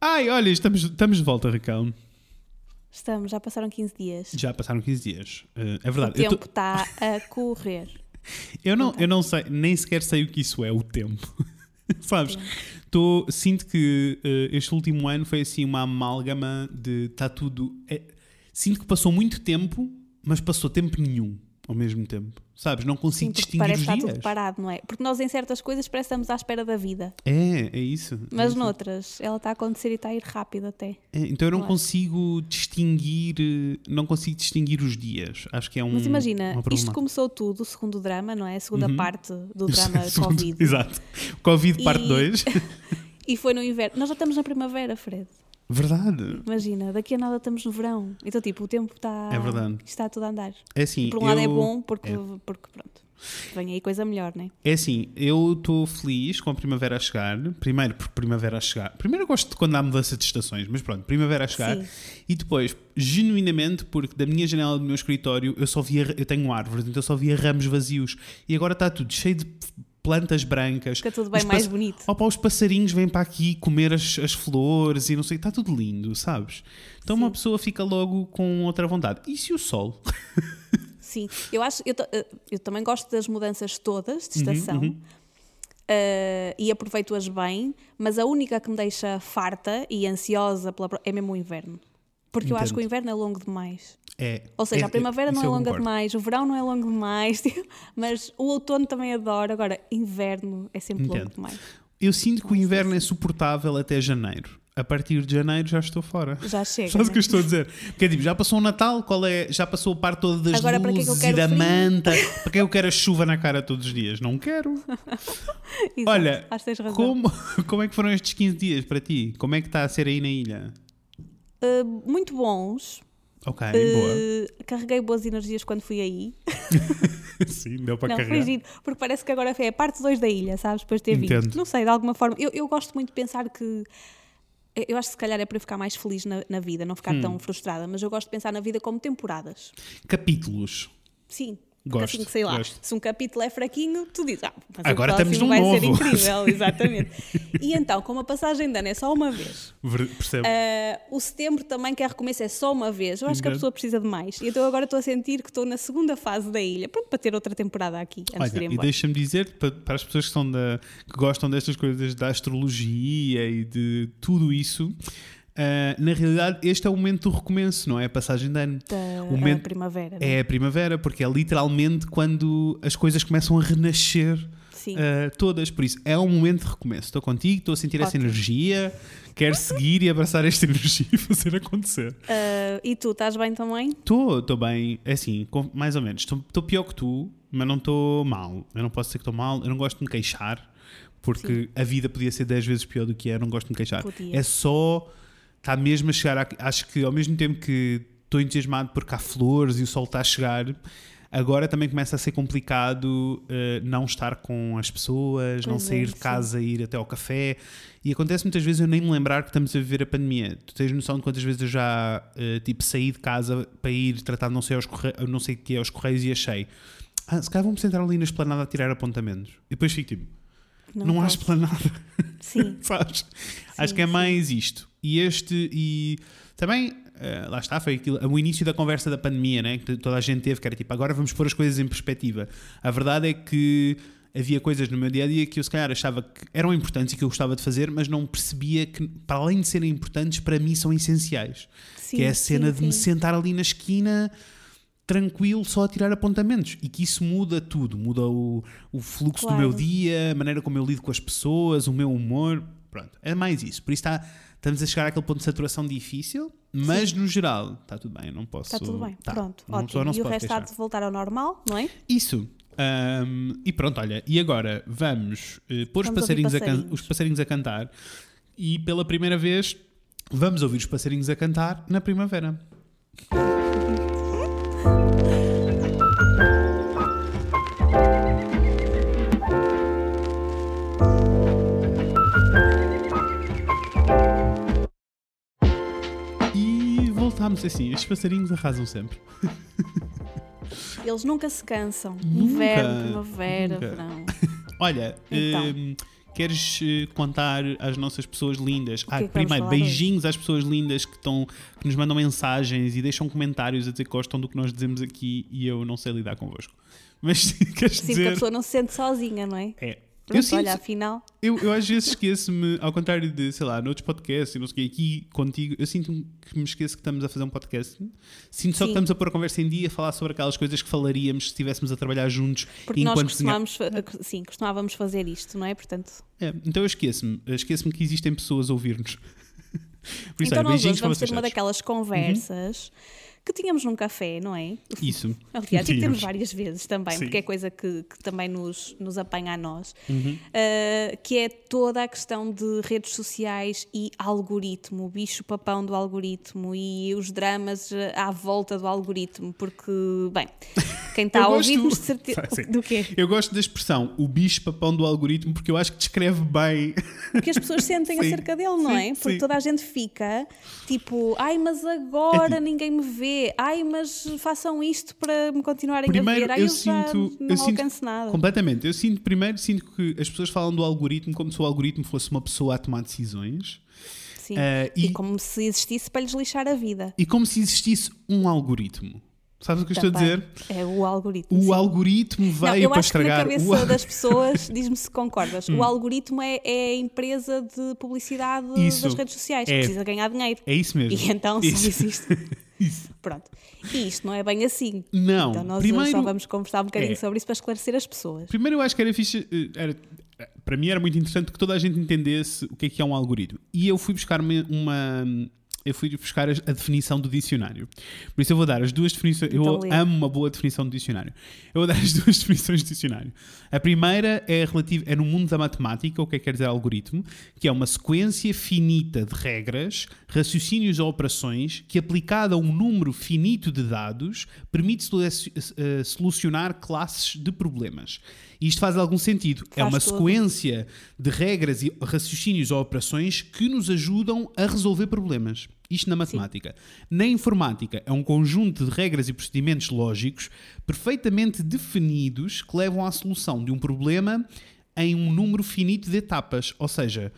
Ai, olha, estamos, estamos de volta, Raquel. Estamos, já passaram 15 dias. Já passaram 15 dias. Uh, é O verdade. Eu, tempo tô- está a correr. eu não, eu não sei, nem sequer sei o que isso é, o tempo. Sabes? Tô, sinto que uh, este último ano foi assim uma amálgama de. Está tudo. é- sinto que passou muito tempo, mas passou tempo nenhum ao mesmo tempo. Sabes? Não Sim, consigo porque distinguir parece os que está dias. tudo parado, não é? Porque nós em certas coisas parece que estamos à espera da vida. É, é isso. Mas é isso. noutras, ela está a acontecer e está a ir rápido até. É, então eu não Não é? consigo distinguir. eh, Não consigo distinguir os dias. Acho que é um. Mas imagina, isto começou tudo, o segundo drama, não é? A segunda Uhum. parte do drama Segundo- Covid. Exato. Covid parte E- 2. E foi no inverno. Nós já estamos na primavera, Fred. Verdade. Imagina, daqui a nada estamos no verão. Então, tipo, o tempo está. É verdade. Está tudo a andar. É assim. Por um lado é eu- bom, porque, é. porque pronto. Vem aí coisa melhor, né? É assim, eu estou feliz com a primavera a chegar. Primeiro, porque primavera a chegar. Primeiro, eu gosto de quando há mudança de estações, mas pronto, primavera a chegar. Sim. E depois, genuinamente, porque da minha janela do meu escritório eu só via. Eu tenho árvores, então eu só via ramos vazios. E agora está tudo cheio de plantas brancas. Fica tudo bem Os mais pass- bonito. Opa, os passarinhos vêm para aqui comer as, as flores e não sei, está tudo lindo, sabes? Então uma Sim. pessoa fica logo com outra vontade. E se o sol? Sim, eu acho, eu, eh, eu também gosto das mudanças todas de estação uhum. eh, e aproveito-as bem, mas a única que me deixa farta e ansiosa pela, é mesmo o inverno. Porque eu acho que o Entendo. inverno é longo demais. É, Ou seja, é- a primavera não isso é longa concordo. demais, o verão não é longo demais, mas o outono também adoro. Agora, inverno é sempre longo Entendo. demais. Eu sinto que o inverno é suportável até janeiro. A partir de janeiro já estou fora. Já chega. Sabes o né? que eu estou a dizer? Porque tipo, já passou o Natal, qual é? Já passou a parte toda das Agora, que é que luzes e quero da frio? manta. Para que eu quero a chuva na cara todos os dias? Não quero. Exato, Olha, que como, como é que foram estes 15 dias para ti? Como é que está a ser aí na ilha? Eh, muito bons. Ok, Eh, carreguei boas energias quando fui aí. boa. Sim, deu para não, carregar. foi giro, porque parece que agora é a parte 2 da ilha, sabes? Depois de ter vindo. Entendo. Não sei, de alguma forma. Eu, eu gosto muito de pensar que. Eu acho que se calhar é para eu ficar mais feliz na, na vida, não ficar Hum. tão frustrada, mas eu gosto de pensar na vida como temporadas. Capítulos. Sim. Gosto, assim que sei lá, gosto. se um capítulo é fraquinho, tu dizes, ah, mas Agora estamos num vai ser novo. incrível, exatamente. e então, como a passagem de ano é só uma vez, Ver- ah, o setembro também que é recomeço é só uma vez, eu acho que a Entendo. pessoa precisa de mais. E então agora estou a sentir que estou na segunda fase da ilha, pronto, para ter outra temporada aqui, antes de ir Olha, e embora. deixa-me dizer para, para as pessoas que, são da, que gostam destas coisas da astrologia e de tudo isso, ah, na realidade este é o momento do recomeço, não é? A passagem de ano. Da o momento- a primavera. né? É a primavera, porque é literalmente quando as coisas começam a renascer Sim. ah, todas. Por isso, é um momento de recomeço. Estou contigo, estou a sentir essa Ótimo. energia, quero seguir e abraçar esta energia e fazer acontecer. Ah, e tu, estás bem também? Estou, estou bem, é assim, com- mais ou menos. Estou pior que tu, mas não estou mal. Eu não posso dizer que estou mal, eu não gosto de me queixar, porque a vida podia ser 10 vezes pior do que é, eu não gosto de me queixar. Podia. É só, está mesmo a chegar, a- acho que ao mesmo tempo que estou entusiasmado porque há flores e o sol está a chegar, agora também começa a ser complicado eh, não estar com as pessoas, não Pois é, sair de sim. casa, ir até ao café. E acontece muitas vezes eu nem me lembrar que estamos a viver a pandemia. Tu tens noção de quantas vezes eu já eh, tipo, saí de casa para ir tratar não sei, aos corre... não sei o que é aos correios e achei. Ah, se calhar vamos sentar ali na esplanada a tirar apontamentos. E depois fico tipo, não, há posso. esplanada, Sim, sabes? Acho que é sim. mais isto. E este, e também, eh, lá está, foi aquilo, o início da conversa da pandemia, né? Que toda a gente teve, que era tipo, agora vamos pôr as coisas em perspectiva. A verdade é que havia coisas no meu dia a dia que eu, se calhar, achava que eram importantes e que eu gostava de fazer, mas não percebia que, para além de serem importantes, para mim são essenciais. sim. que é a cena sim, de me sim. sentar ali na esquina tranquilo só a tirar apontamentos e que isso muda tudo, muda o, o fluxo Claro. do meu dia, a maneira como eu lido com as pessoas, o meu humor, pronto, é mais isso. Por isso está, estamos a chegar àquele ponto de saturação difícil, mas no geral está tudo bem, eu não posso. Está tudo bem, tá, pronto, pessoa ótimo. não E o resto há de voltar ao normal, não é? Isso. Ahm, e pronto, olha, e agora vamos eh, pôr os Vamos ouvir passarinhos, a passarinhos. os passarinhos a cantar e pela primeira vez vamos ouvir os passarinhos a cantar na primavera. Voltámos assim, estes passarinhos arrasam sempre. Eles nunca se cansam. Nunca, Inverno, primavera, verão. Olha, Então. hum, queres eh, contar às nossas pessoas lindas? Ah, é que vamos primeiro, falar hoje? beijinhos às pessoas lindas que, estão, que nos mandam mensagens e deixam comentários a dizer que gostam do que nós dizemos aqui e eu não sei lidar convosco. Mas queres Sinto que a dizer. pessoa não se sente sozinha, não é? É. Eu, Pronto, sinto, olha, afinal. eu, eu às vezes esqueço-me, ao contrário de, sei lá, noutros podcasts e não sei o aqui contigo, eu sinto que me esqueço que estamos a fazer um podcast. Sinto só que estamos a pôr a conversa em dia, a falar sobre aquelas coisas que falaríamos se estivéssemos a trabalhar juntos Porque nós costumávamos, fa- sim, costumávamos fazer isto, não é? Portanto, É, então eu esqueço-me, esqueço-me que existem pessoas a ouvir-nos. Por isso, então olha, nós hoje vamos ter uma daquelas conversas que tínhamos num café, não é? Isso. Aliás, e temos várias vezes também, Sim. porque é coisa que, que também nos, nos apanha a nós, Uhum. uh, que é toda a questão de redes sociais e algoritmo, o bicho-papão do algoritmo e os dramas uh, à volta do algoritmo, porque, bem, quem está a ouvir-nos de certeza. Do quê? Eu gosto da expressão o bicho-papão do algoritmo porque eu acho que descreve bem. O que as pessoas sentem Sim, acerca dele, não sim, é? Porque toda a gente fica tipo, ai, mas agora É tipo- ninguém me vê, ai, mas façam isto para me continuarem Primeiro, a ver, ai, eu eu, sinto- não eu sinto nada. Completamente. Eu sinto, primeiro, sinto que as pessoas falam do algoritmo como se o algoritmo fosse uma pessoa a tomar decisões Sim. eh, E e, como se existisse para lhes lixar a vida. e como se existisse um algoritmo. Sabes o que eu estou a dizer? É o algoritmo. O sim. algoritmo Não, veio eu para acho que na estragar. cabeça o das pessoas, diz-me se concordas, Hum. o algoritmo é, é a empresa de publicidade Isso. das redes sociais, É. precisa ganhar dinheiro. É isso mesmo. E então só Isso. existe. Isso. Pronto. E isto não é bem assim. Não. Então nós primeiro, só vamos conversar um bocadinho É. sobre isso para esclarecer as pessoas. Primeiro eu acho que era fixe, eh, era, para mim era muito interessante que toda a gente entendesse o que é que é um algoritmo. E eu fui buscar uma, uma- eu fui buscar a, a definição do dicionário. Por isso eu vou dar as duas definições. eu Então lê. amo uma boa definição do dicionário. Eu vou dar as duas definições do dicionário. A primeira é relativa é no mundo da matemática, o que é que quer dizer algoritmo, que é uma sequência finita de regras, raciocínios ou operações que aplicada a um número finito de dados permite eh, solucionar classes de problemas. E isto faz algum sentido. é Faz uma todo. sequência de regras e raciocínios ou operações que nos ajudam a resolver problemas. Isto na matemática. Na informática, é um conjunto de regras e procedimentos lógicos perfeitamente definidos que levam à solução de um problema em um número finito de etapas. Ou seja,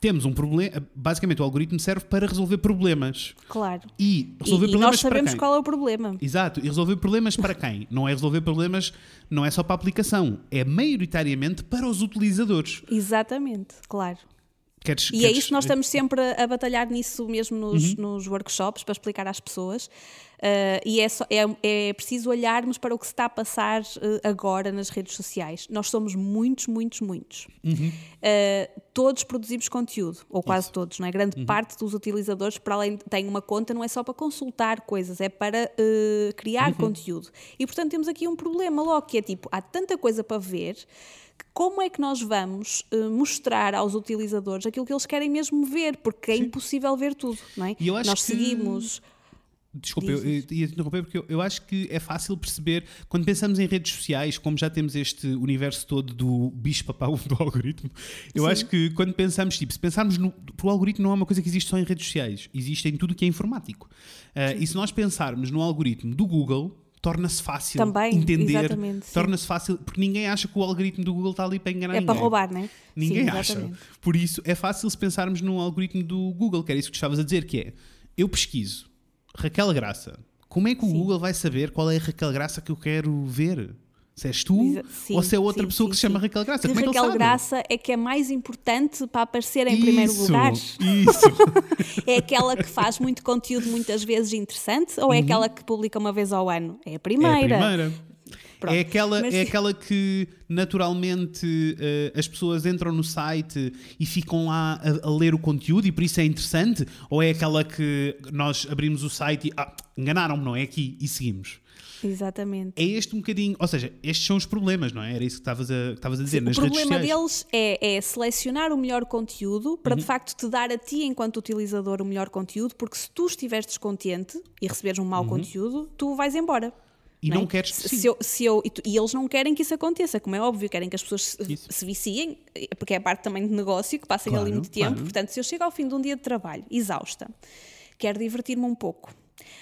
temos um problema. Basicamente, o algoritmo serve para resolver problemas. Claro. E E, resolver e problemas nós sabemos para quem? qual é o problema. Exato, e resolver problemas para quem? Não é resolver problemas, não é só para a aplicação, é maioritariamente para os utilizadores. Exatamente, claro. Queres, E é queres- isso que nós estamos sempre a, a batalhar nisso mesmo nos, Uhum. nos workshops para explicar às pessoas. Uh, e é, só- é, é preciso olharmos para o que se está a passar uh, agora nas redes sociais. Nós somos muitos, muitos, muitos. Uhum. Uh, todos produzimos conteúdo, ou quase todos, não é? Grande parte dos utilizadores, para além de tem uma conta, não é só para consultar coisas, é para criar conteúdo. E portanto temos aqui um problema logo, que é tipo, há tanta coisa para ver como é que nós vamos eh, mostrar aos utilizadores aquilo que eles querem mesmo ver? Porque é impossível ver tudo, não é? E eu acho nós que- seguimos. Desculpa, eu, ia te interromper porque eu, eu acho que é fácil perceber quando pensamos em redes sociais, como já temos este universo todo do bicho-papau do algoritmo, eu Sim. acho que quando pensamos, tipo, se pensarmos no. Porque o algoritmo não é uma coisa que existe só em redes sociais, existe em tudo que é informático. Ah, e se nós pensarmos no algoritmo do Google, torna-se fácil Também, entender, torna-se fácil, porque ninguém acha que o algoritmo do Google está ali para enganar É ninguém. para roubar, não é? Ninguém Sim, acha. Por isso, é fácil se pensarmos no algoritmo do Google, que era isso que estavas a dizer, que é, eu pesquiso Raquel Graça. Como é que o Sim. Google vai saber qual é a Raquel Graça que eu quero ver? Se és tu sim, ou se é outra sim, pessoa sim, que se chama. Raquel Graça? Que Como é que Raquel? Graça é que é mais importante para aparecer em primeiro Isso, lugar? Isso. É aquela que faz muito conteúdo muitas vezes interessante ou é aquela que publica uma vez ao ano? É a Uhum. É primeira. a primeira. Pronto. É aquela, Mas- é aquela que naturalmente eh, as pessoas entram no site e ficam lá a, a ler o conteúdo e por isso é interessante? Ou é aquela que nós abrimos o site e ah, enganaram-me, não é aqui e seguimos? Exatamente. É este um bocadinho, ou seja, estes são os problemas, não é? Era isso que estavas a, que estavas a dizer Sim, nas o redes problema sociais. deles é, é selecionar o melhor conteúdo para Uhum. de facto te dar a ti, enquanto utilizador, o melhor conteúdo, porque se tu estiveres descontente e receberes um mau conteúdo, tu vais embora. Uhum. E não é? queres- Se, sim. se eu, se eu- e, tu- e eles não querem que isso aconteça, como é óbvio, querem que as pessoas se, se viciem, porque é parte também de negócio, que passem ali Claro, muito tempo. claro. Portanto, se eu chego ao fim de um dia de trabalho exausta, quero divertir-me um pouco,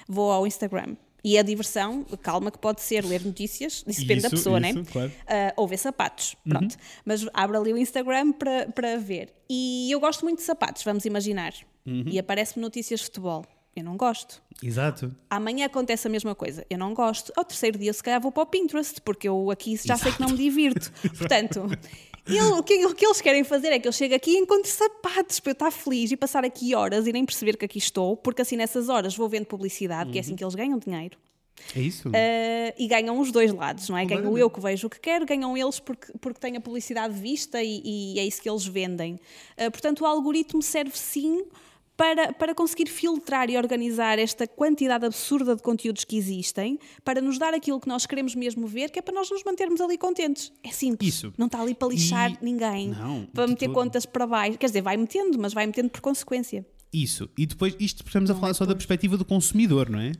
vou ao Instagram E a diversão, calma, que pode ser ler notícias, isso depende da Isso, pessoa, isso, né? claro. Uh, ou ver sapatos, pronto. Mas abre ali o Instagram para, para ver. E eu gosto muito de sapatos, vamos imaginar. E aparece-me notícias de futebol. Eu não gosto. Exato. Amanhã acontece a mesma coisa. Eu não gosto. Ao terceiro dia, se calhar, vou para o Pinterest, porque eu aqui já sei que não me divirto. Portanto, ele- o, que, o que eles querem fazer é que eu chegue aqui e encontre sapatos para eu estar feliz e passar aqui horas e nem perceber que aqui estou, porque assim nessas horas vou vendo publicidade, que é assim que eles ganham dinheiro. É isso. Uh, e ganham os dois lados, não é? Ganho Completamente. eu que vejo o que quero, ganham eles porque, porque têm a publicidade vista e, e é isso que eles vendem. Uh, portanto, o algoritmo serve sim para, para conseguir filtrar e organizar esta quantidade absurda de conteúdos que existem, para nos dar aquilo que nós queremos mesmo ver, que é para nós nos mantermos ali contentes. É simples. Isso. Não está ali para lixar E- ninguém, Não, para meter todo. contas para baixo. Quer dizer, vai metendo, mas vai metendo por consequência. Isso. E depois, isto estamos a Não falar é só da perspectiva do consumidor, não é?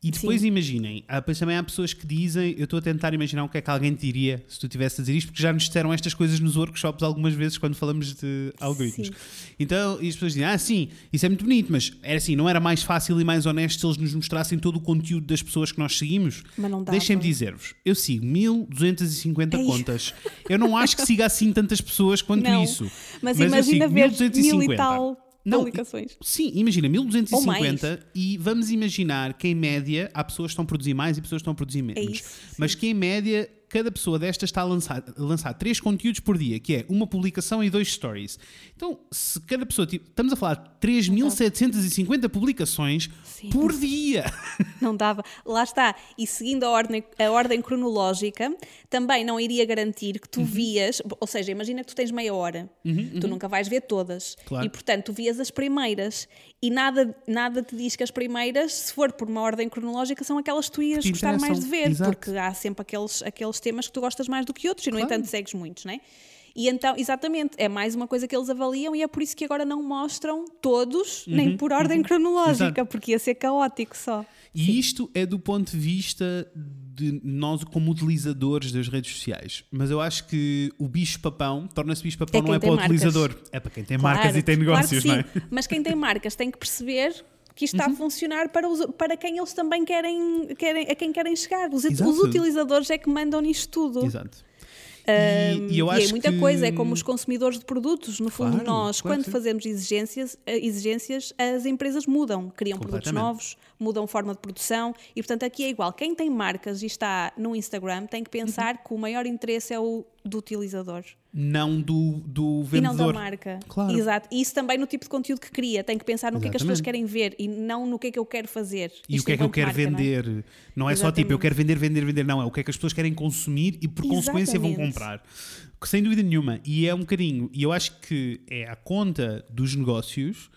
E depois Sim. imaginem, há, depois também há pessoas que dizem, eu estou a tentar imaginar o que é que alguém te diria se tu tivesse a dizer isto, porque já nos disseram estas coisas nos workshops algumas vezes quando falamos de algoritmos. Sim. Então, e as pessoas dizem, ah, sim, isso é muito bonito, mas era assim, não era mais fácil e mais honesto se eles nos mostrassem todo o conteúdo das pessoas que nós seguimos? Mas não dava. Deixem-me dizer-vos, eu sigo 1250 Ei. contas. Eu não acho que siga assim tantas pessoas quanto Não. isso. Mas, eu imagina sigo ver mil e 1250. tal Não, publicações. Sim, imagina, Ou 1250 e vamos imaginar que em média há pessoas que estão a produzir mais e pessoas que estão a produzir menos. É isso, Mas que em média cada pessoa destas está a lançar, a lançar três conteúdos por dia, que é uma publicação e dois stories. Então, se cada pessoa, tipo, estamos a falar de 3.750 publicações Sim. por dia. Não dava. Lá está. E seguindo a ordem, a ordem cronológica, também não iria garantir Uhum. que tu vias. Ou seja, imagina que tu tens meia hora. Tu nunca vais ver todas. Claro. E, portanto, tu vias as primeiras. E nada, nada te diz que as primeiras, se for por uma ordem cronológica, são aquelas que tu ias te gostar mais de ver. Exato. Porque há sempre aqueles, aqueles temas que tu gostas mais do que outros. E, no Claro. entanto, segues muitos, não é? E então, exatamente, é mais uma coisa que eles avaliam e é por isso que agora não mostram todos, nem por ordem cronológica, Uhum. Exato. porque ia ser caótico só. E isto é do ponto de vista de nós como utilizadores das redes sociais. Mas eu acho que o bicho-papão torna-se bicho-papão É não é para o marcas. utilizador, é para quem tem Claro, marcas e tem claro negócios, que não é? sim. Mas quem tem marcas tem que perceber que isto está a funcionar para, os- para quem eles também querem, querem, a quem querem chegar. Os, os utilizadores é que mandam nisto tudo. Exato. Um, e, e eu e acho é muita que... coisa, é como os consumidores de produtos. No fundo, Claro, nós, claro quando sim. fazemos exigências, eh, exigências, as empresas mudam, criam produtos novos, mudam forma de produção e, portanto, aqui é igual. Quem tem marcas e está no Instagram tem que pensar Uhum. que o maior interesse é o do utilizador Não do, do e não vendedor. da marca. Claro. Exato. E isso também no tipo de conteúdo que cria. Tem que pensar no que é que as pessoas Exatamente. querem ver e não no que é que eu quero fazer. E o Isto que é que eu quero marca, não é? vender? Não é, só tipo, eu Exatamente. quero vender, vender, vender. Não, é o que é que as pessoas querem consumir e por consequência vão Exatamente. comprar. Sem dúvida nenhuma. E é um bocadinho. E eu acho que é à conta dos negócios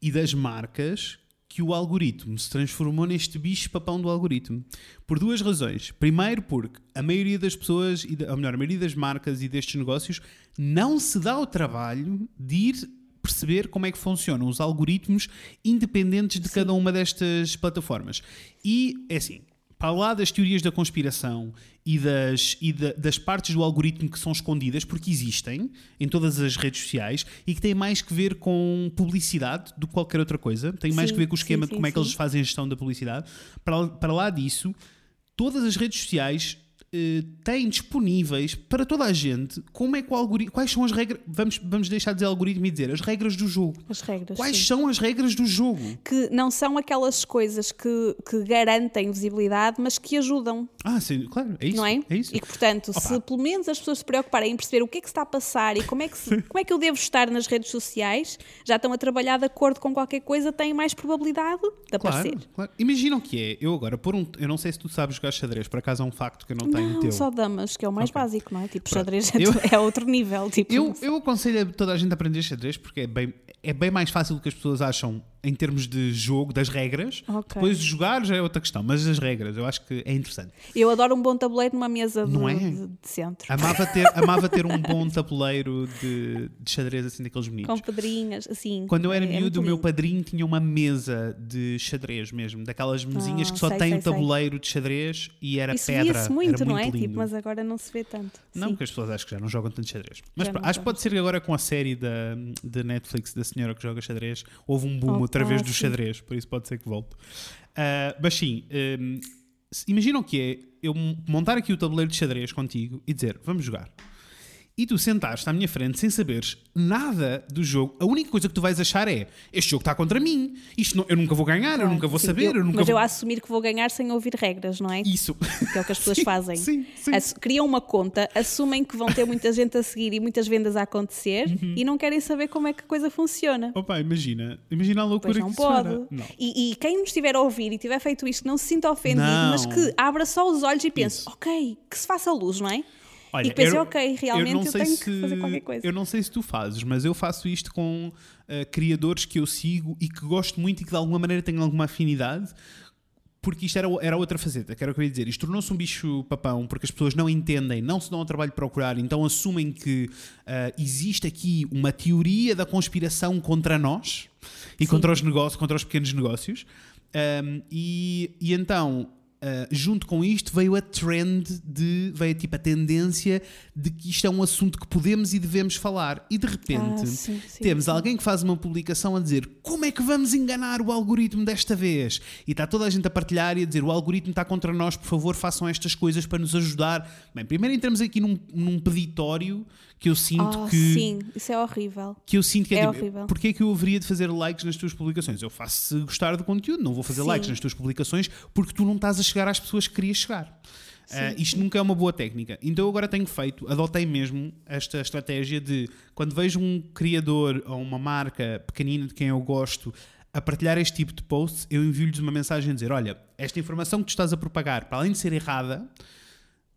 e das marcas que o algoritmo se transformou neste bicho-papão do algoritmo. Por duas razões. Primeiro, porque a maioria das pessoas, e ou melhor, a maioria das marcas e destes negócios não se dá o trabalho de ir perceber como é que funcionam os algoritmos independentes de cada uma destas plataformas. E é assim, para lá das teorias da conspiração e, das, e da- das partes do algoritmo que são escondidas, porque existem em todas as redes sociais e que têm mais que ver com publicidade do que qualquer outra coisa, tem mais Sim, que ver com o sim, esquema de sim, como é que sim. eles fazem a gestão da publicidade. Para, para lá disso, todas as redes sociais eh, têm disponíveis para toda a gente como é que o algoritmo, quais são as regras, vamos, vamos deixar de dizer algoritmo e dizer as regras do jogo. As regras. Quais sim. são as regras do jogo? Que não são aquelas coisas que, que garantem visibilidade, mas que ajudam, Ah, sim, claro, é isso. não é? É isso. E que, portanto, Opa. se pelo menos as pessoas se preocuparem em perceber o que é que se está a passar e como é que, se- como é que eu devo estar nas redes sociais, já estão a trabalhar de acordo com qualquer coisa, têm mais probabilidade de aparecer. Claro. Imagina o que é. Eu agora, por um. Eu não sei se tu sabes jogar xadrez, por acaso é um facto que eu não tenho Não, teu. só damas, que é o mais Ok. básico, não é? Tipo, xadrez é, Eu- é outro nível. Tipo, Eu, eu aconselho a toda a gente a aprender xadrez porque é bem, é bem mais fácil do que as pessoas acham em termos de jogo, das regras. Ok. Depois de jogar já é outra questão, mas as regras eu acho que é interessante. Eu adoro um bom tabuleiro numa mesa de, Não é? de- de centro. Amava ter, amava ter um bom tabuleiro de, de xadrez assim daqueles bonitos. Com pedrinhas, assim. Quando eu era é- é miúdo, muito o meu padrinho tinha uma mesa de xadrez mesmo, daquelas mesinhas Ah, que só sei, tem sei, sei. tabuleiro de xadrez e era Isso pedra. via-se muito, era não muito é? lindo. Tipo, mas agora não se vê tanto. Não, Sim. porque as pessoas acho que já não jogam tanto xadrez. Mas acho que pode ser agora com a série da, da Netflix da senhora que joga xadrez. Houve um boom Ok. Outra vez Ah, do xadrez, por isso pode ser que volte. Ah, mas sim, hum, se- imagina o que é eu montar aqui o tabuleiro de xadrez contigo e dizer vamos jogar. E tu sentaste à minha frente sem saberes nada do jogo. A única coisa que tu vais achar é este jogo está contra mim. Isto não- eu nunca vou ganhar, eu nunca vou Sim, saber, eu, nunca mas vou. eu assumir que vou ganhar sem ouvir regras, não é? Isso. Que é o que as pessoas Sim, fazem. sim, Criam uma conta, assumem que vão ter muita gente a seguir e muitas vendas a acontecer Uhum. e não querem saber como é que a coisa funciona. Opa, imagina. Imagina a loucura Pois não que isso pode. era. Não. E, e quem nos estiver a ouvir e tiver feito isto, não se sinta ofendido, Não. mas que abra só os olhos e pense: Isso. ok, que se faça luz, não é? Olha, e que pense: eu- ok, realmente não eu, sei tenho se- que fazer qualquer coisa. Eu não sei se tu fazes, mas eu faço isto com eh, criadores que eu sigo e que gosto muito e que de alguma maneira têm alguma afinidade. Porque isto era, era outra faceta, que era o que eu ia dizer. Isto tornou-se um bicho papão porque as pessoas não entendem, não se dão ao trabalho de procurar, então assumem que ah, existe aqui uma teoria da conspiração contra nós e contra os negócios, contra os pequenos negócios. Um, e, e então, uh, junto com isto, veio a trend de. veio tipo a tendência de que isto é um assunto que podemos e devemos falar. E de repente Ah, sim, sim, temos sim. alguém que faz uma publicação a dizer como é que vamos enganar o algoritmo desta vez? E está toda a gente a partilhar e a dizer o algoritmo está contra nós, por favor, façam estas coisas para nos ajudar. Bem, primeiro entramos aqui num, num peditório que eu sinto Oh, que Sim, isso é horrível. que eu sinto que é, É tipo, horrível. porque é que eu haveria de fazer likes nas tuas publicações? Eu faço se gostar do conteúdo, não vou fazer likes nas tuas publicações porque tu não estás a chegar às pessoas que querias chegar. Ah, isto nunca é uma boa técnica. Então eu agora tenho feito, adotei mesmo esta estratégia de quando vejo um criador ou uma marca pequenina de quem eu gosto a partilhar este tipo de posts, eu envio-lhes uma mensagem a dizer: Olha, esta informação que tu estás a propagar, para além de ser errada,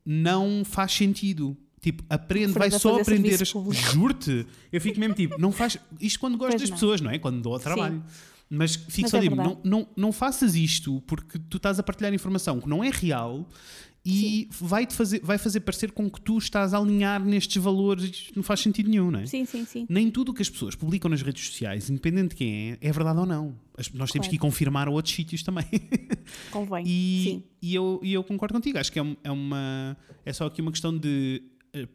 não faz sentido. Tipo, aprende, vai só aprender. As... Juro-te. Eu fico mesmo tipo, não faz. Isto quando gosto Pois das não. pessoas, não é? Quando dou ao trabalho. Mas fico Mas só é digo, não, não, não faças isto porque tu estás a partilhar informação que não é real e vai, -te fazer, vai fazer parecer com que tu estás a alinhar nestes valores e não faz sentido nenhum, não é? Sim, sim, sim. Nem tudo o que as pessoas publicam nas redes sociais, independente de quem é, é verdade ou não. As- nós temos Claro. que ir confirmar a outros sítios também. Convém. E, Sim. e eu, e eu concordo contigo. Acho que é, é uma. É só aqui uma questão de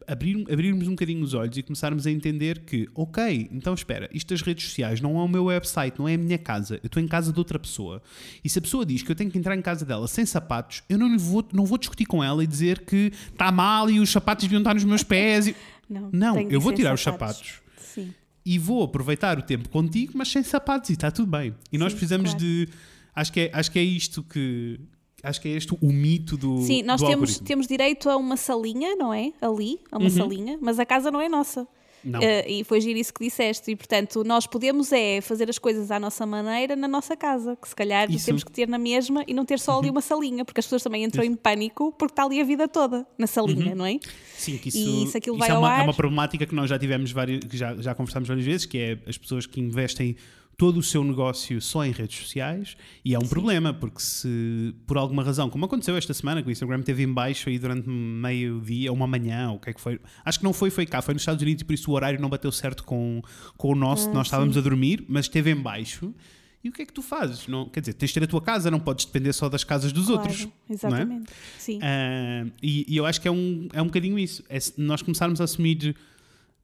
abrir, abrirmos um bocadinho os olhos e começarmos a entender que, ok, então espera, isto das redes sociais não é o meu website, não é a minha casa. Eu estou em casa de outra pessoa. E se a pessoa diz que eu tenho que entrar em casa dela sem sapatos, eu não, lhe vou, não vou discutir com ela e dizer que está mal e os sapatos deviam estar nos meus pés. e- Não, Não, eu vou tirar os sapatos Sim. e vou aproveitar o tempo contigo, mas sem sapatos e está tudo bem. E nós Sim, precisamos claro. de. Acho que, é, acho que é isto que. Acho que é este o mito do. Sim, nós do temos, algoritmo. temos direito a uma salinha, não é? Ali, a uma salinha, mas a casa não é nossa. Uhum. Não. Eh, e foi giro isso que disseste. E portanto, nós podemos é fazer as coisas à nossa maneira na nossa casa, que se calhar Isso. Uhum. temos que ter na mesma e não ter só ali uma salinha, porque as pessoas também entram em pânico porque está ali a vida toda na salinha, Uhum. não é? Sim, que isso, E se aquilo isso vai é, ao uma, é ar- uma problemática que nós já tivemos várias, que já, já conversámos várias vezes, que é as pessoas que investem todo o seu negócio só em redes sociais e é um problema, porque se por alguma razão, como aconteceu esta semana, que o Instagram teve em baixo aí durante meio dia, ou uma manhã, o que é que foi, acho que não foi, foi cá, foi nos Estados Unidos e por isso o horário não bateu certo com, com o nosso, Ah, nós estávamos a dormir, mas esteve em baixo. E o que é que tu fazes? Não, quer dizer, tens de ter a tua casa, não podes depender só das casas dos Claro, outros. é? Exatamente. Sim. Ah, e, e eu acho que é um, é um bocadinho isso. É nós começarmos a assumir,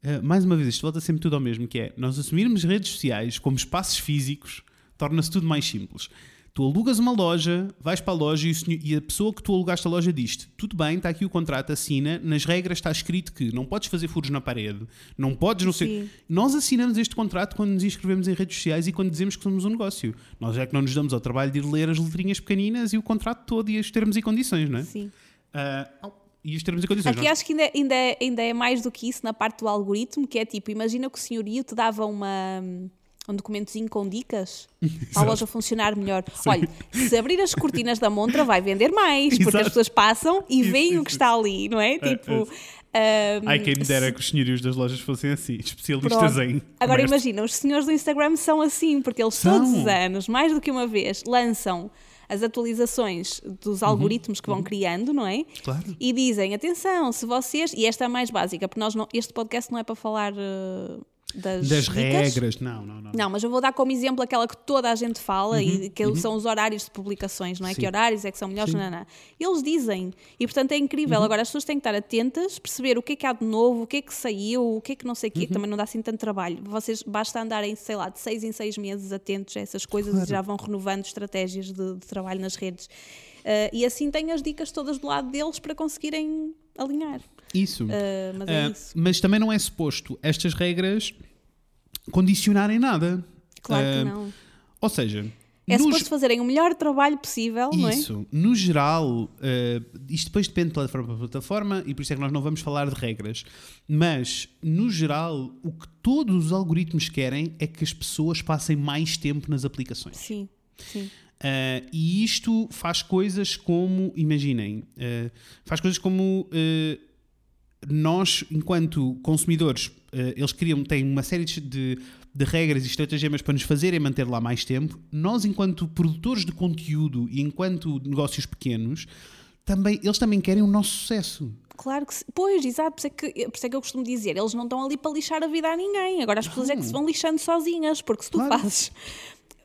ah, mais uma vez, isto volta sempre tudo ao mesmo, que é nós assumirmos redes sociais como espaços físicos, torna-se tudo mais simples. Tu alugas uma loja, vais para a loja e, senhor- e a pessoa que tu alugaste a loja diz-te: tudo bem, está aqui o contrato, assina. Nas regras está escrito que não podes fazer furos na parede, não podes, não sei. Sim. Nós assinamos este contrato quando nos inscrevemos em redes sociais e quando dizemos que somos um negócio. Nós é que não nos damos ao trabalho de ir ler as letrinhas pequeninas e o contrato todo e os termos e condições, não é? Sim. Ah, e os termos e condições. Aqui nós- acho que ainda, ainda, é, ainda é mais do que isso na parte do algoritmo, que é tipo, imagina que o senhorio te dava uma, um documentozinho com dicas para a loja funcionar melhor. Olha, se abrir as cortinas da montra vai vender mais, porque Exato. as pessoas passam e Isso, veem isso, o que está ali, não é? Tipo, ahm, Ai, quem me dera se- que os senhorios das lojas fossem assim, especialistas Pronto. em. Agora imagina, os senhores do Instagram são assim, porque eles São. todos os anos, mais do que uma vez, lançam as atualizações dos algoritmos que vão criando, não é? Uhum. Claro. E dizem, atenção, se vocês, e esta é a mais básica, porque nós não, este podcast não é para falar, eh, das, Das regras, não, não, não. Não, mas eu vou dar como exemplo aquela que toda a gente fala e que são os horários de publicações, não é? Uhum, Sim. Que horários é que são melhores, não, não. Eles dizem, e portanto é incrível. Uhum. Agora as pessoas têm que estar atentas, perceber o que é que há de novo, o que é que saiu, o que é que não sei o Uhum. quê, que também não dá assim tanto trabalho. Vocês basta andarem, sei lá, de seis em seis meses atentos a essas coisas Claro. e já vão renovando estratégias de, de trabalho nas redes. Ah, e assim têm as dicas todas do lado deles para conseguirem alinhar. Isso. Ah, mas é Ah, isso. mas também não é suposto estas regras condicionarem nada. Claro Ah, que não. Ou seja, É suposto fazerem o melhor trabalho possível, não é? Isso, no geral, eh, isto depois depende de plataforma para plataforma e por isso é que nós não vamos falar de regras, mas no geral, o que todos os algoritmos querem é que as pessoas passem mais tempo nas aplicações. Sim, sim. Eh, e isto faz coisas como, imaginem, eh, faz coisas como nós, enquanto consumidores, eh, eles criam, têm uma série de, de- regras e estratagemas para nos fazerem manter lá mais tempo. Nós, enquanto produtores de conteúdo e enquanto negócios pequenos, também, eles também querem o nosso sucesso. Claro que sim. Pois, exato, por isso, é que, por isso é que eu costumo dizer, eles não estão ali para lixar a vida a ninguém. Agora as pessoas é que se vão lixando sozinhas, porque se tu Claro. fazes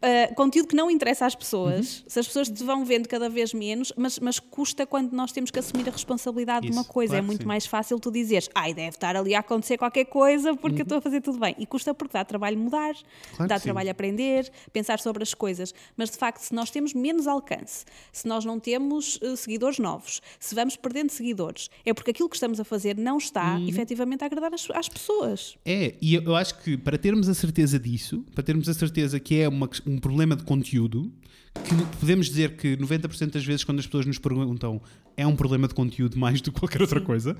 ah, conteúdo que não interessa às pessoas, Uhum. se as pessoas te vão vendo cada vez menos, mas, mas custa quando nós temos que assumir a responsabilidade de uma Isso, coisa. claro é muito sim. mais fácil tu dizeres, ai, deve estar ali a acontecer qualquer coisa porque eu estou a fazer tudo bem. E custa porque dá trabalho mudar, Uhum. Claro dá que sim. trabalho aprender, pensar sobre as coisas. Mas de facto, se nós temos menos alcance, se nós não temos eh, seguidores novos, se vamos perdendo seguidores, é porque aquilo que estamos a fazer não está Uhum. efetivamente a agradar as, às pessoas. É, e eu eu acho que para termos a certeza disso, para termos a certeza que é uma- um problema de conteúdo, que podemos dizer que 90% das vezes quando as pessoas nos perguntam é um problema de conteúdo mais do que qualquer outra coisa,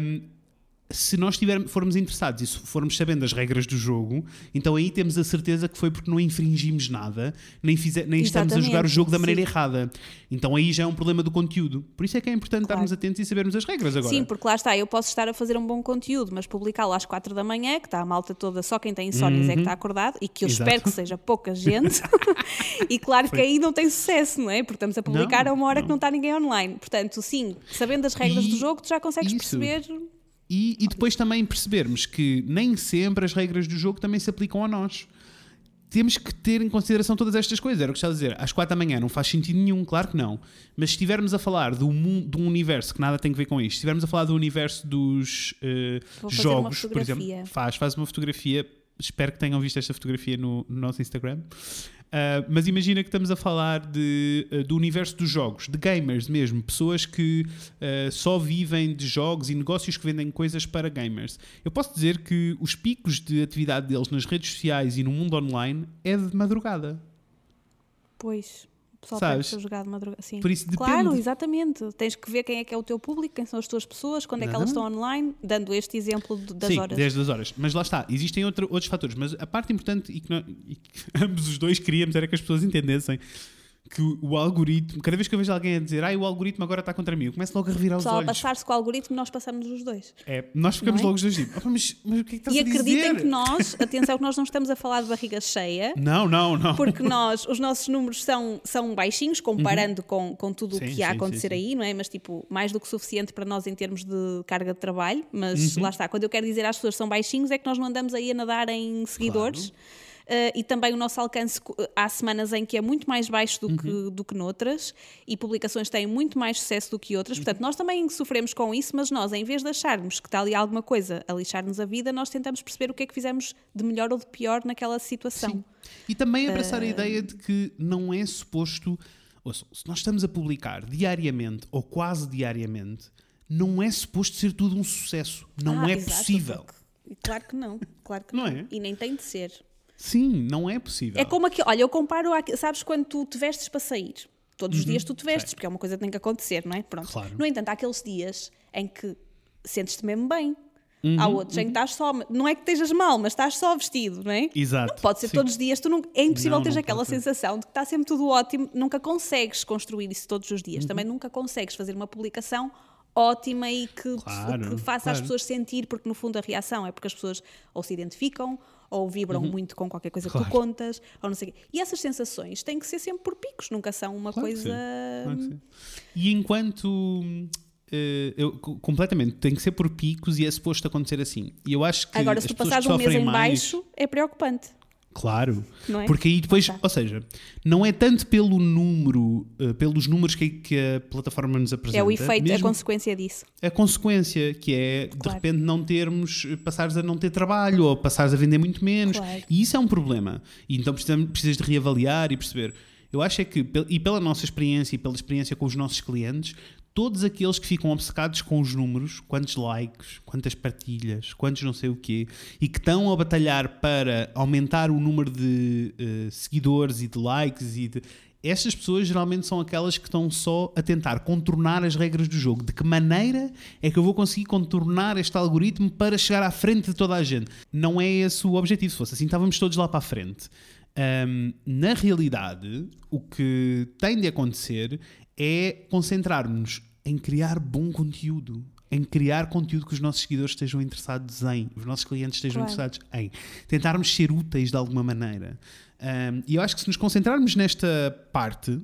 hum, se nós tivermos, formos interessados e se formos sabendo as regras do jogo, então aí temos a certeza que foi porque não infringimos nada, nem, fize- nem estamos a jogar o jogo da maneira sim. errada. Então aí já é um problema do conteúdo. Por isso é que é importante Claro. estarmos atentos e sabermos as regras agora. Sim, porque lá está, eu posso estar a fazer um bom conteúdo, mas publicá-lo às quatro da manhã, que está a malta toda, só quem tem insónias é que está acordado, e que eu Uhum. Exato. espero que seja pouca gente. e claro que aí não tem sucesso, não é? Porque estamos a publicar Não, a uma hora não. que não está ninguém online. Portanto, sim, sabendo as regras E do jogo, tu já consegues isso. perceber. E, e depois também percebermos que nem sempre as regras do jogo também se aplicam a nós. Temos que ter em consideração todas estas coisas. Era o que estava a dizer. Às quatro da manhã não faz sentido nenhum, claro que não. Mas se estivermos a falar do mu- de um universo que nada tem a ver com isto, se estivermos a falar do universo dos uma jogos, por exemplo, faz, faz uma fotografia. Espero que tenham visto esta fotografia no, no nosso Instagram. Ah, mas imagina que estamos a falar de, ah, do universo dos jogos, de gamers mesmo, pessoas que ah, só vivem de jogos e negócios que vendem coisas para gamers. Eu posso dizer que os picos de atividade deles nas redes sociais e no mundo online é de madrugada. Pois. Pessoal Sabes? pode jogar de madrugada. Sim. Por isso Claro, depende. exatamente. Tens que ver quem é que é o teu público, quem são as tuas pessoas, quando é que elas estão online, dando este exemplo de- das Sim, horas. desde as horas. Mas lá está, existem outra- outros fatores. Mas a parte importante e que, nós- e que ambos os dois queríamos era que as pessoas entendessem que o, algoritmo, cada vez que eu vejo alguém a dizer, ai, o algoritmo agora está contra mim, eu começo logo a revirar os a olhos. passar-se com o algoritmo, nós passamos os dois. É, nós ficamos Não é? logo os dois tipo, "Opa, mas, mas o que é que estás E a acreditem dizer? que nós, atenção, que nós não estamos a falar de barriga cheia, Não, não, não. porque nós, os nossos números são, são baixinhos comparando com, com tudo o Uhum. Sim, que há a sim, acontecer sim, sim. aí, não é? Mas tipo, mais do que suficiente para nós em termos de carga de trabalho. Mas Uhum. lá está, quando eu quero dizer às pessoas que são baixinhos, é que nós não andamos aí a nadar em seguidores. Uh, e também o nosso alcance, há semanas em que é muito mais baixo do, Uhum. que, do que noutras, e publicações têm muito mais sucesso do que outras. Uhum. Portanto, nós também sofremos com isso, mas nós, em vez de acharmos que está ali alguma coisa a lixar-nos a vida, nós tentamos perceber o que é que fizemos de melhor ou de pior naquela situação. Sim. E também abraçar a Eh, ideia de que não é suposto. Ouçam, se nós estamos a publicar diariamente ou quase diariamente, não é suposto ser tudo um sucesso. Não Ah, é exato, possível. porque- Claro que não, claro que Não não. é? E nem tem de ser. Sim, não é possível. É como aqui, olha, eu comparo, àque- sabes quando tu te vestes para sair? Todos os dias tu te vestes, sei. porque é uma coisa que tem que acontecer, não é? Pronto. Uhum. Claro. No entanto, há aqueles dias em que sentes-te mesmo bem. Uhum, há outros em que estás só, não é que estejas mal, mas estás só vestido, não é? Exato. Não pode ser Sim. todos os dias, tu não, é impossível Não, teres não aquela ser. sensação de que está sempre tudo ótimo, nunca consegues construir isso todos os Uhum. dias. Também nunca consegues fazer uma publicação ótima e que, Claro, que faça claro. as pessoas sentir, porque no fundo a reação é porque as pessoas ou se identificam ou vibram muito com qualquer coisa que Uhum. Claro. tu contas, ou não sei o quê. E essas sensações têm que ser sempre por picos, nunca são uma Claro que coisa. claro que sim. E enquanto eh, eu, co- completamente, tem que ser por picos e é suposto acontecer assim. E eu acho que Agora, se tu passares que um mês em mais, baixo, é preocupante, Claro, é? porque aí depois, está. ou seja, não é tanto pelo número, eh, pelos números que, que a plataforma nos apresenta. É o efeito, é a mesmo consequência disso. a consequência, que é de Claro. repente não termos, passares a não ter trabalho ou passares a vender muito menos. Claro. E isso é um problema. E então precisamos, precisas de reavaliar e perceber. Eu acho é que, e pela nossa experiência e pela experiência com os nossos clientes, todos aqueles que ficam obcecados com os números, quantos likes, quantas partilhas, quantos não sei o quê, e que estão a batalhar para aumentar o número de eh, seguidores e de likes e de. Estas pessoas geralmente são aquelas que estão só a tentar contornar as regras do jogo. De que maneira é que eu vou conseguir contornar este algoritmo para chegar à frente de toda a gente? Não é esse o objetivo. Se fosse assim, estávamos todos lá para a frente. Ahm, na realidade, o que tem de acontecer é concentrarmos em criar bom conteúdo. Em criar conteúdo que os nossos seguidores estejam interessados em, os nossos clientes estejam Claro. interessados em. Tentarmos ser úteis de alguma maneira. Ahm, e eu acho que se nos concentrarmos nesta parte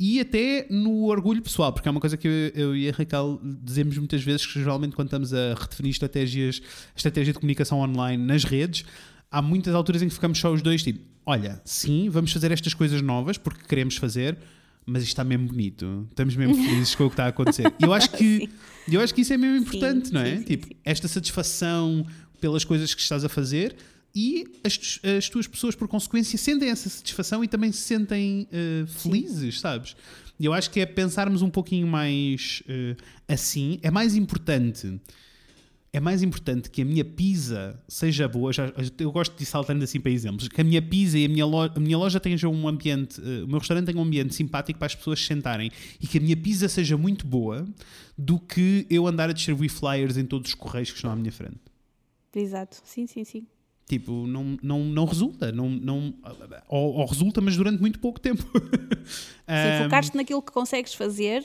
e até no orgulho pessoal, porque é uma coisa que eu, eu e a Raquel dizemos muitas vezes que geralmente quando estamos a redefinir estratégias, estratégia de comunicação online nas redes, há muitas alturas em que ficamos só os dois, tipo, olha, sim, vamos fazer estas coisas novas porque queremos fazer, mas isto está mesmo bonito, estamos mesmo felizes com o que está a acontecer. E eu acho que, eu acho que isso é mesmo importante, não é? sim, sim, tipo, sim. esta satisfação pelas coisas que estás a fazer e as, as tuas pessoas, por consequência, sentem essa satisfação e também se sentem eh, felizes, sabes? E eu acho que é pensarmos um pouquinho mais eh, assim. É mais importante. É mais importante que a minha pizza seja boa. Já, eu gosto de saltando assim para exemplos. Que a minha pizza e a minha loja, a minha loja tenham um ambiente, eh, o meu restaurante tenha um ambiente simpático para as pessoas se sentarem e que a minha pizza seja muito boa do que eu andar a distribuir flyers em todos os correios que estão à minha frente. Exato, sim, sim, sim. Tipo, não, não, não resulta. Não, não, ou, ou resulta, mas durante muito pouco tempo. Sim, Ahm, focar-te naquilo que consegues fazer,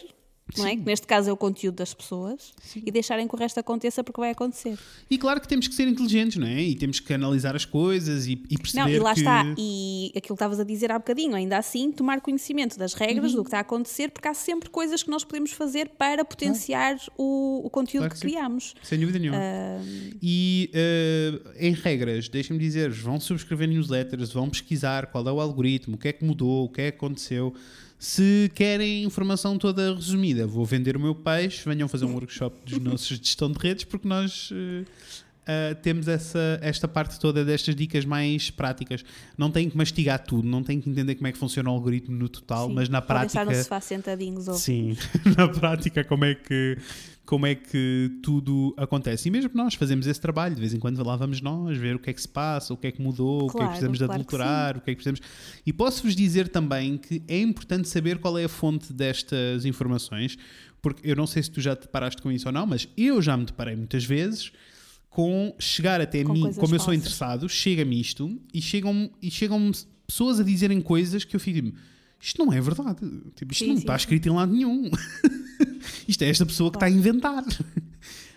não é? Que neste caso é o conteúdo das pessoas, Sim. e deixarem que o resto aconteça porque vai acontecer. E claro que temos que ser inteligentes, não é? E temos que analisar as coisas e, e perceber Não, e lá que... está. E aquilo que estavas a dizer há bocadinho, ainda assim, tomar conhecimento das Uhum. regras, do que está a acontecer, porque há sempre coisas que nós podemos fazer para potenciar o, o conteúdo Claro que que, criamos. Sem dúvida nenhuma. Ahm, E eh, em regras, deixem-me dizer, vão subscrever newsletters, vão pesquisar qual é o algoritmo, o que é que mudou, o que é que aconteceu. Se querem informação toda resumida, vou vender o meu peixe, venham fazer um workshop dos nossos de gestão de redes, porque nós eh, eh, temos essa, esta parte toda destas dicas mais práticas. Não têm que mastigar tudo, não têm que entender como é que funciona o algoritmo no total, sim. mas na prática. no sofá sentadinhos ou Sim, na prática, como é que como é que tudo acontece. E mesmo nós fazemos esse trabalho, de vez em quando lá vamos nós ver o que é que se passa, o que é que mudou, o que é que Claro, precisamos de claro que adulterar, o que é que precisamos. E posso-vos dizer também que é importante saber qual é a fonte destas informações, porque eu não sei se tu já te deparaste com isso ou não, mas eu já me deparei muitas vezes com chegar até Com mim, como eu sou falsas. interessado, chega-me isto e chegam e chegam pessoas a dizerem coisas que eu fico tipo, isto não é verdade. Tipo, isto Sim, não sim, está sim. escrito em lado nenhum. isto é esta pessoa que está a inventar.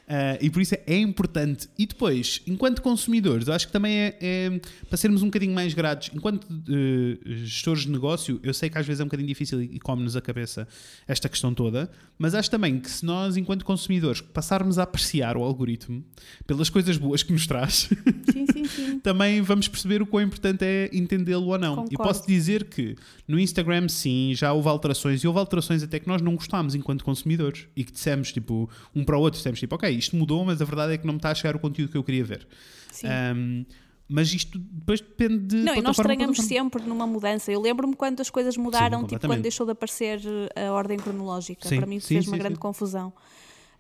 Ah, e por isso é importante. E depois, enquanto consumidores, eu acho que também é, é para sermos um bocadinho mais gratos. Enquanto eh, gestores de negócio, eu sei que às vezes é um bocadinho difícil e come-nos a cabeça esta questão toda, mas acho também que se nós, enquanto consumidores, passarmos a apreciar o algoritmo pelas coisas boas que nos traz, Sim, sim, sim. também vamos perceber o quão importante é entendê-lo ou não. E Concordo. posso dizer que no Instagram, sim, já houve alterações, e houve alterações até que nós não gostámos enquanto consumidores e que dissemos, tipo, um para o outro, dissemos, tipo, ok, isto mudou, mas a verdade é que não me está a chegar o conteúdo que eu queria ver. sim. Ahm, mas isto depois depende de. Não, e nós estranhamos sempre numa mudança. Eu lembro-me quando as coisas mudaram, tipo completamente. quando deixou de aparecer eh, a ordem cronológica. Sim, Para mim isso sim, fez sim, uma grande sim. confusão.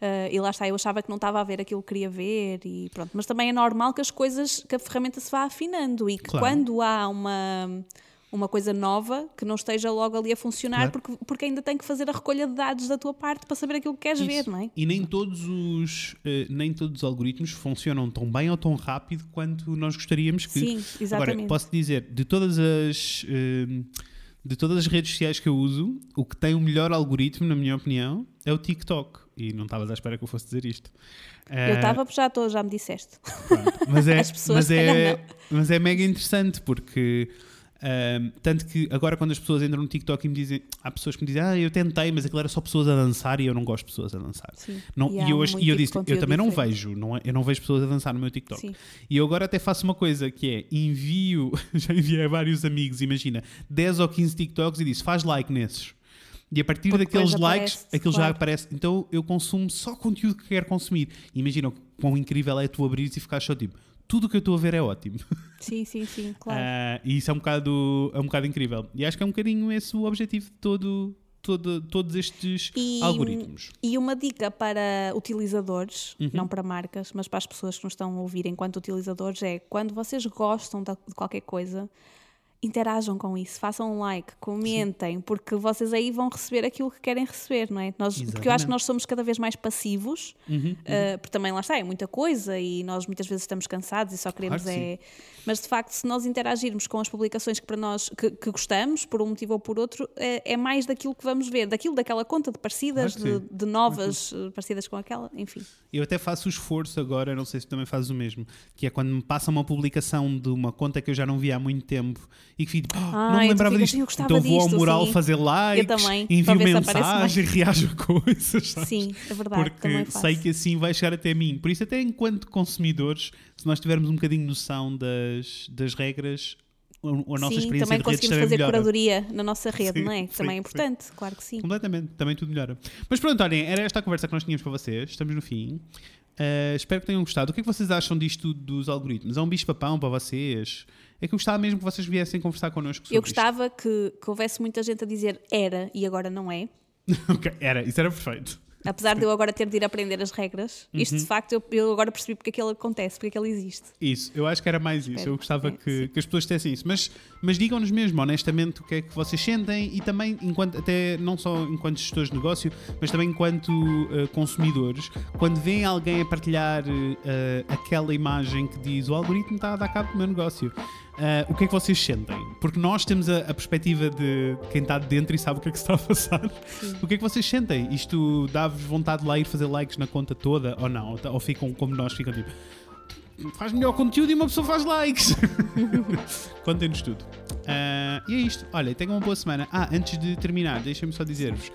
Eh, e lá está, eu achava que não estava a ver aquilo que queria ver e pronto. Mas também é normal que as coisas, que a ferramenta se vá afinando e que Claro. quando há uma, uma coisa nova, que não esteja logo ali a funcionar, Claro. porque, porque ainda tem que fazer a recolha de dados da tua parte para saber aquilo que queres ver, Isso. não é? E nem todos os eh, nem todos os algoritmos funcionam tão bem ou tão rápido quanto nós gostaríamos que. Sim, exatamente. Agora, posso dizer, de todas as eh, de todas as redes sociais que eu uso, o que tem o melhor algoritmo, na minha opinião, é o TikTok. E não estavas à espera que eu fosse dizer isto. Eu Eh, estava, já estou, já me disseste. Pronto, Mas é, mas, é, mas é mega interessante porque Um, tanto que agora quando as pessoas entram no TikTok e me dizem, há pessoas que me dizem, ah, eu tentei, mas aquilo era só pessoas a dançar e eu não gosto de pessoas a dançar. Sim. Não, E e, eu, e eu tipo disse, eu também não diferente. vejo, não é- eu não vejo pessoas a dançar no meu TikTok. Sim. E eu agora até faço uma coisa que é envio, já enviei a vários amigos, imagina, 10 ou 15 TikToks e disse faz like nesses. E a partir Porque daqueles likes, aparece, aquilo já claro. aparece. Então eu consumo só conteúdo que quero consumir. Imagina quão incrível é tu abrires e ficares só tipo, tudo o que eu estou a ver é ótimo. Sim, sim, sim, claro. Ah, e isso é um, bocado, é um bocado incrível. E acho que é um bocadinho esse o objetivo de todo, todo, todos estes E- algoritmos. E uma dica para utilizadores, Uhum. não para marcas, mas para as pessoas que nos estão a ouvir enquanto utilizadores, é quando vocês gostam de qualquer coisa, interajam com isso, façam um like, comentem, porque vocês aí vão receber aquilo que querem receber, não é? Nós, porque eu acho que nós somos cada vez mais passivos, Uhum, uh, porque também lá está, é muita coisa e nós muitas vezes estamos cansados e só queremos Claro que é. Mas de facto, se nós interagirmos com as publicações que para nós que, que gostamos, por um motivo ou por outro, é, é mais daquilo que vamos ver, daquilo daquela conta de parecidas, Claro de, de novas uh, parecidas com aquela, enfim. Eu até faço o esforço agora, não sei se também fazes o mesmo, que é quando me passa uma publicação de uma conta que eu já não via há muito tempo e que fico, "Oh, não Ah, me e tu lembrava disto. "Eu gostava Então vou ao disto", mural sim. fazer likes, também, envio mensagem, reajo a coisas. sabes? Sim, é verdade, Porque sei que assim vai chegar até mim. Por isso, até enquanto consumidores, se nós tivermos um bocadinho noção das, das regras, a, nossa sim, experiência também de redes conseguimos também fazer melhora. curadoria na nossa rede, Sim, não é? Que também é sim, importante, claro que sim. Completamente, também tudo melhora. Mas pronto, olhem, era esta a conversa que nós tínhamos para vocês. Estamos no fim. Uh, espero que tenham gostado. O que é que vocês acham disto dos algoritmos? É um bicho-papão para vocês? É que eu gostava mesmo que vocês viessem conversar connosco sobre Eu gostava que, que houvesse muita gente a dizer era e agora não é. isto. Ok, era, isso era perfeito. Apesar de eu agora ter de ir aprender as regras, isto Uhum. de facto eu, eu agora percebi porque é que ele acontece, porque é que ele existe. Isso, eu acho que era mais isso. Eu gostava É, que, que as pessoas dissessem isso. Mas, mas digam-nos mesmo, honestamente, o que é que vocês sentem e também, enquanto, até não só enquanto gestores de negócio, mas também enquanto uh, consumidores, quando veem alguém a partilhar uh, aquela imagem que diz o algoritmo está a dar cabo do meu negócio. Uh, o que é que vocês sentem? Porque nós temos a, a perspectiva de quem está dentro e sabe o que é que se está a passar. O que é que vocês sentem? Isto dá-vos vontade de lá ir fazer likes na conta toda ou não? Ou ficam como nós, ficam tipo faz melhor conteúdo e uma pessoa faz likes. Contem-nos tudo. Ah, e é isto. Olha, tenham uma boa semana. Ah, antes de terminar, deixem-me só dizer-vos.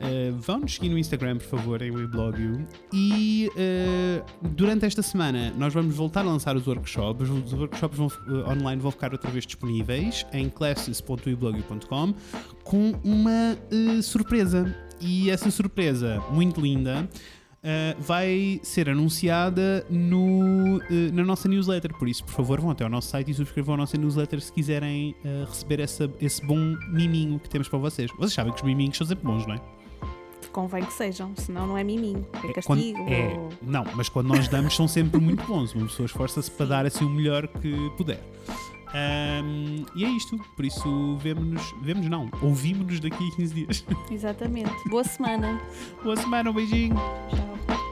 Ah, vão-nos seguir no Instagram, por favor, em WeBlogU. E ah, durante esta semana nós vamos voltar a lançar os workshops. Os workshops vão, ah, online vão ficar outra vez disponíveis em classes.weblogu.com com uma surpresa. E essa surpresa, muito linda, Uh, vai ser anunciada no, uh, na nossa newsletter. Por isso, por favor, vão até ao nosso site e subscrevam a nossa newsletter se quiserem uh, receber essa, esse bom miminho que temos para vocês. Vocês sabem que os miminhos são sempre bons, não é? Convém que sejam, senão não é miminho, é Quando- castigo. é, ou- não, mas quando nós damos são sempre muito bons. Uma pessoa esforça-se para dar assim o melhor que puder. Um, e é isto. Por isso, vemo-nos, vemos não, ouvimos-nos daqui a 15 dias. Exatamente. Boa semana. Boa semana, um beijinho. Tchau.